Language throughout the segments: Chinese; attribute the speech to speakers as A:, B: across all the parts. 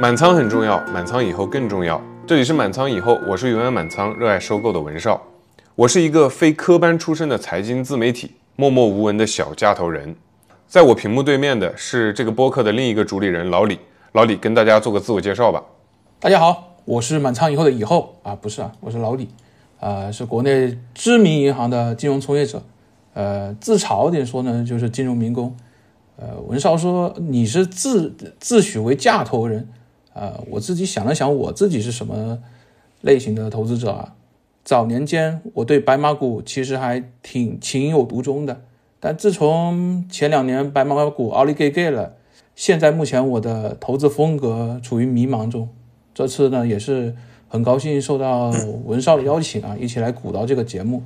A: 满仓很重要，满仓以后更重要。这里是满仓以后，我是永远满仓、热爱收购的文少。我是一个非科班出身的财经自媒体，默默无闻的小架头人。在我屏幕对面的是这个播客的另一个主理人老李。老李跟大家做个自我介绍吧。
B: 大家好，我是满仓以后的以后啊，不是啊，我是老李，啊，是国内知名银行的金融从业者。呃，自嘲点说呢，就是金融民工。呃，文少说你是自自诩为架头人，啊，我自己想了想，我自己是什么类型的投资者啊？早年间我对白马股其实还挺情有独钟的，但自从前两年白马股奥利给给了，现在目前我的投资风格处于迷茫中。这次呢，也是很高兴受到文少的邀请啊，一起来鼓捣这个节目。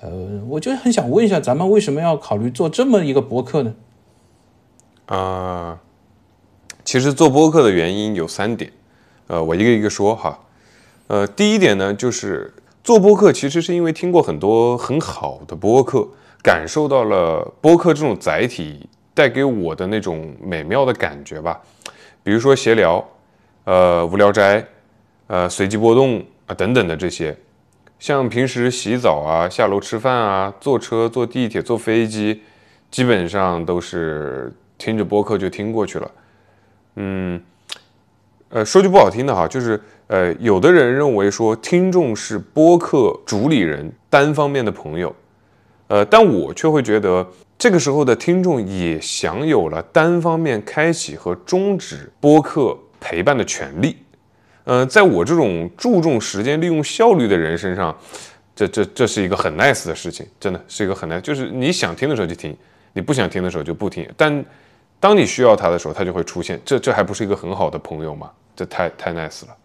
B: 呃，我就很想问一下，咱们为什么要考虑做这么一个博客呢？
A: 啊，其实做播客的原因有三点，呃，我一个一个说哈。呃，第一点呢，就是做播客其实是因为听过很多很好的播客，感受到了播客这种载体带给我的那种美妙的感觉吧。比如说闲聊，呃，无聊斋，呃，随机波动啊等等的这些，像平时洗澡啊、下楼吃饭啊、坐车、坐地铁、坐飞机，基本上都是。听着播客就听过去了，嗯，呃，说句不好听的哈，就是呃，有的人认为说听众是播客主理人单方面的朋友，呃，但我却会觉得这个时候的听众也享有了单方面开启和终止播客陪伴的权利，呃，在我这种注重时间利用效率的人身上，这这这是一个很 nice 的事情，真的是一个很 nice，就是你想听的时候就听，你不想听的时候就不听，但。当你需要他的时候，他就会出现。这这还不是一个很好的朋友吗？这太太 nice 了。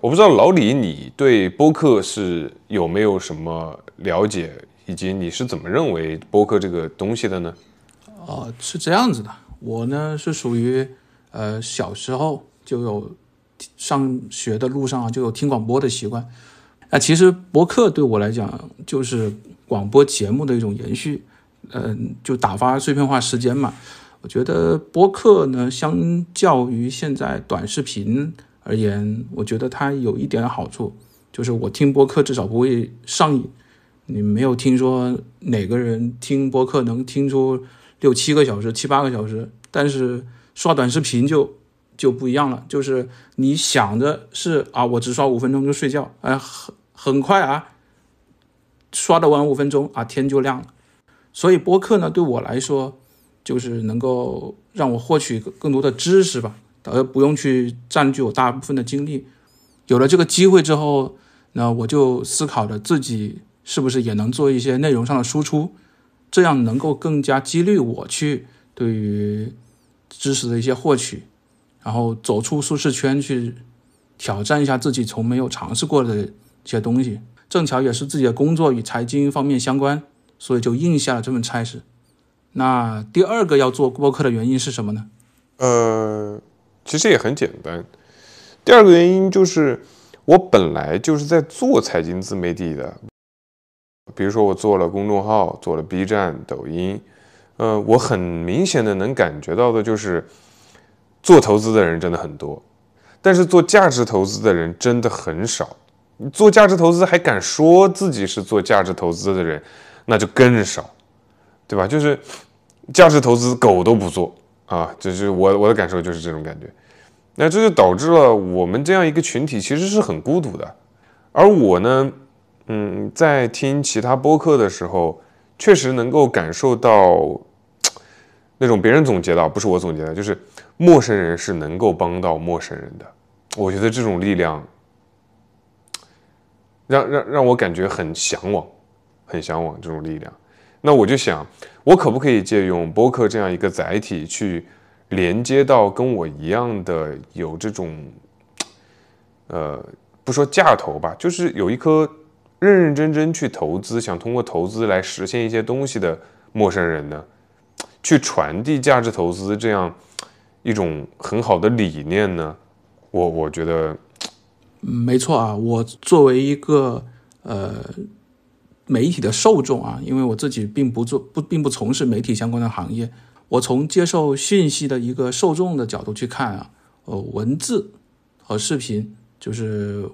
A: 我不知道老李，你对播客是有没有什么了解，以及你是怎么认为播客这个东西的呢？
B: 哦，是这样子的。我呢是属于呃小时候就有上学的路上就有听广播的习惯。那其实播客对我来讲就是广播节目的一种延续，嗯，就打发碎片化时间嘛。我觉得播客呢，相较于现在短视频而言，我觉得它有一点好处，就是我听播客至少不会上瘾。你没有听说哪个人听播客能听出六七个小时、七八个小时，但是刷短视频就就不一样了，就是你想着是啊，我只刷五分钟就睡觉，哎，很很快啊，刷的完五分钟啊，天就亮了。所以播客呢，对我来说。就是能够让我获取更多的知识吧，而不用去占据我大部分的精力。有了这个机会之后，那我就思考着自己是不是也能做一些内容上的输出，这样能够更加激励我去对于知识的一些获取，然后走出舒适圈去挑战一下自己从没有尝试过的一些东西。正巧也是自己的工作与财经方面相关，所以就应下了这份差事。那第二个要做播客的原因是什么呢？
A: 呃，其实也很简单。第二个原因就是我本来就是在做财经自媒体的，比如说我做了公众号，做了 B 站、抖音。呃，我很明显的能感觉到的就是，做投资的人真的很多，但是做价值投资的人真的很少。做价值投资还敢说自己是做价值投资的人，那就更少。对吧？就是价值投资狗都不做啊，就是我我的感受就是这种感觉。那这就导致了我们这样一个群体其实是很孤独的。而我呢，嗯，在听其他播客的时候，确实能够感受到那种别人总结的，不是我总结的，就是陌生人是能够帮到陌生人的。我觉得这种力量让让让我感觉很向往，很向往这种力量。那我就想，我可不可以借用播客这样一个载体，去连接到跟我一样的有这种，呃，不说架头吧，就是有一颗认认真真去投资，想通过投资来实现一些东西的陌生人呢？去传递价值投资这样一种很好的理念呢？我我觉得，
B: 没错啊，我作为一个呃。媒体的受众啊，因为我自己并不做不并不从事媒体相关的行业，我从接受讯息的一个受众的角度去看啊，呃，文字和视频，就是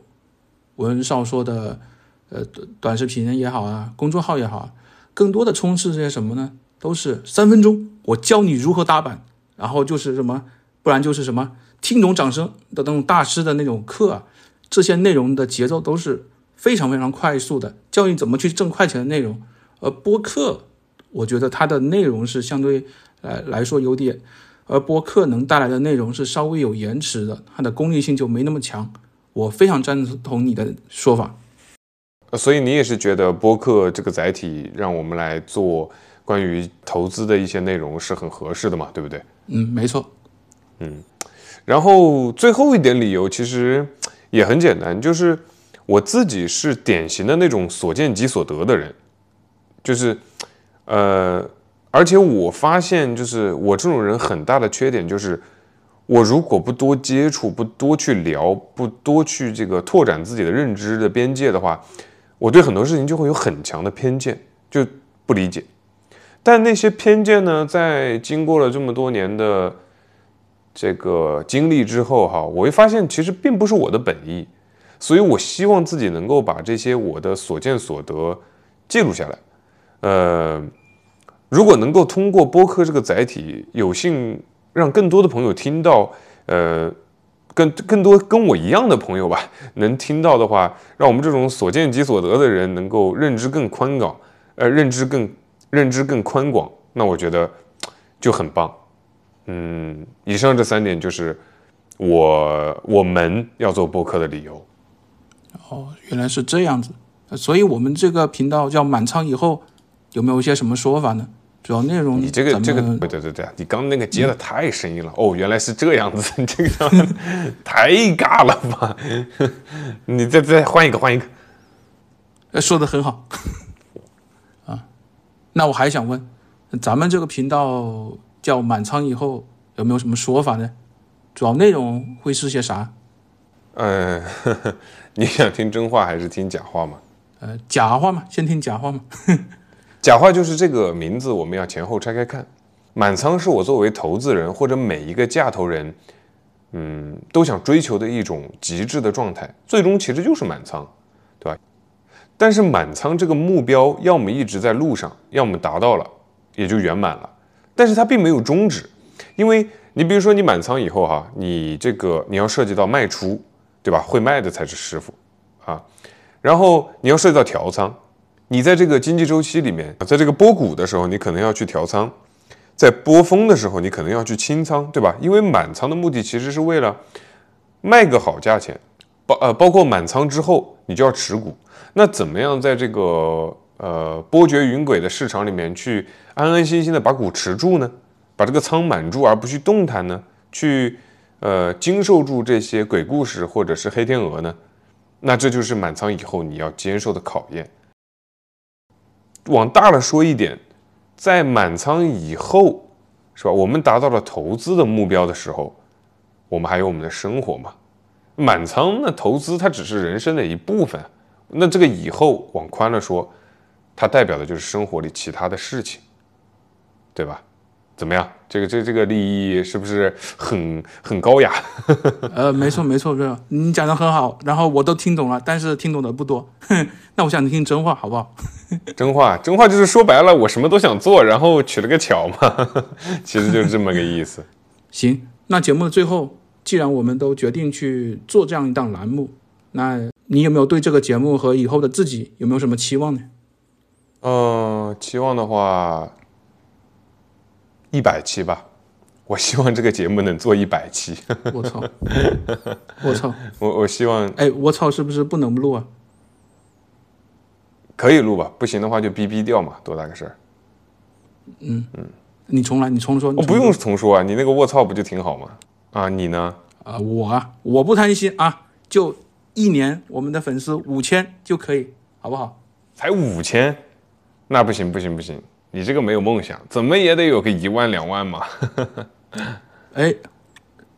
B: 文少说的，呃，短视频也好啊，公众号也好，更多的充斥这些什么呢？都是三分钟，我教你如何打板，然后就是什么，不然就是什么听懂掌声的那种大师的那种课啊，这些内容的节奏都是非常非常快速的，教你怎么去挣快钱的内容。而播客，我觉得它的内容是相对来来说有点，而播客能带来的内容是稍微有延迟的，它的功利性就没那么强。我非常赞同你的说法。
A: 所以你也是觉得播客这个载体让我们来做关于投资的一些内容是很合适的嘛，对不对？
B: 嗯，没错。
A: 嗯然后最后一点理由其实也很简单，就是我自己是典型的那种所见即所得的人，就是呃，而且我发现就是我这种人很大的缺点就是，我如果不多接触、不多去聊、不多去这个拓展自己的认知的边界的话，我对很多事情就会有很强的偏见，就不理解。但那些偏见呢，在经过了这么多年的这个经历之后，哈，我会发现其实并不是我的本意，所以我希望自己能够把这些我的所见所得记录下来。呃，如果能够通过播客这个载体，有幸让更多的朋友听到，呃，更更多跟我一样的朋友吧，能听到的话，让我们这种所见即所得的人能够认知更宽广，呃，认知更认知更宽广，那我觉得就很棒。嗯，以上这三点就是我我们要做播客的理由。
B: 哦，原来是这样子，呃所以我们这个频道叫满仓以后，有没有一些什么说法呢？主要内容
A: 你这个
B: 咱
A: 这个
B: 们
A: 对对对对，你刚那个接的太生硬了、哦，原来是这样子，你 这个太尬了吧？你再再换一个换一个，
B: 呃说的很好啊。那我还想问，咱们这个频道叫满仓以后有没有什么说法呢？主要内容会是些啥？
A: 呃，呵 呵你想听真话还是听假话嘛？
B: 呃，假话嘛，先听假话嘛。
A: 假话就是这个名字，我们要前后拆开看。满仓是我作为投资人或者每一个价投人，嗯，都想追求的一种极致的状态，最终其实就是满仓，对吧？但是满仓这个目标，要么一直在路上，要么达到了，也就圆满了。但是它并没有终止，因为你比如说你满仓以后哈，你这个你要涉及到卖出，对吧？会卖的才是师傅啊。然后你要涉及到调仓，你在这个经济周期里面，在这个波谷的时候，你可能要去调仓；在波峰的时候，你可能要去清仓，对吧？因为满仓的目的其实是为了卖个好价钱，包呃包括满仓之后，你就要持股。那怎么样在这个呃波谲云诡的市场里面去安安心心的把股持住呢？把这个仓满住，而不去动弹呢？去呃经受住这些鬼故事或者是黑天鹅呢？那这就是满仓以后你要接受的考验。往大了说一点，在满仓以后，是吧？我们达到了投资的目标的时候，我们还有我们的生活嘛？满仓那投资它只是人生的一部分，那这个以后往宽了说，它代表的就是生活里其他的事情，对吧？怎么样？这个这这个利益是不是很很高雅？
B: 呃，没错没错，没错，你讲的很好，然后我都听懂了，但是听懂的不多。那我想听真话，好不好？
A: 真话，真话就是说白了，我什么都想做，然后取了个巧嘛，其实就是这么个意思。
B: 行，那节目的最后，既然我们都决定去做这样一档栏目，那你有没有对这个节目和以后的自己有没有什么期望呢？
A: 嗯，期望的话，一百期吧。我希望这个节目能做一百期。
B: 我操，我操，
A: 我我希望
B: 哎，我操，是不是不能录啊？
A: 可以录吧，不行的话就逼逼掉嘛，多大个事儿。
B: 嗯嗯你重来，你重说。
A: 我不用重说啊，你那个卧槽不就挺好吗？啊，你呢？
B: 啊、我啊，我不贪心啊，就一年我们的粉丝五千就可以，好不好？
A: 才五千，那不行不行不行，你这个没有梦想，怎么也得有个一万两万嘛。
B: 哎，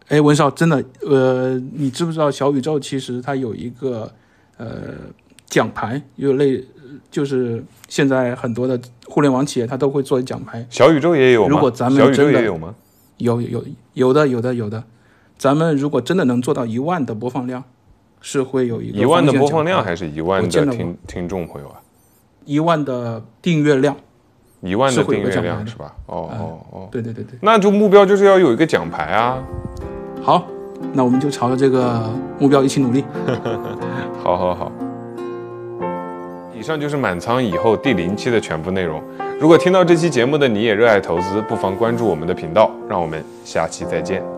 B: 哎，文少，真的，呃，你知不知道小宇宙其实它有一个呃奖牌，有类就是现在很多的互联网企业它都会做奖牌，
A: 小宇宙也有吗？
B: 如果咱们
A: 小宇宙也有吗？
B: 有有有的有的有的，咱们如果真的能做到一万的播放量，是会有一个
A: 一万的播放量还是一万的听听众朋友啊？
B: 一万的订阅量。
A: 一万的订阅量是吧？哦哦哦，
B: 对对对对，
A: 那就目标就是要有一个奖牌啊！
B: 好，那我们就朝着这个目标一起努力。
A: 好好好。以上就是满仓以后第零期的全部内容。如果听到这期节目的你也热爱投资，不妨关注我们的频道。让我们下期再见。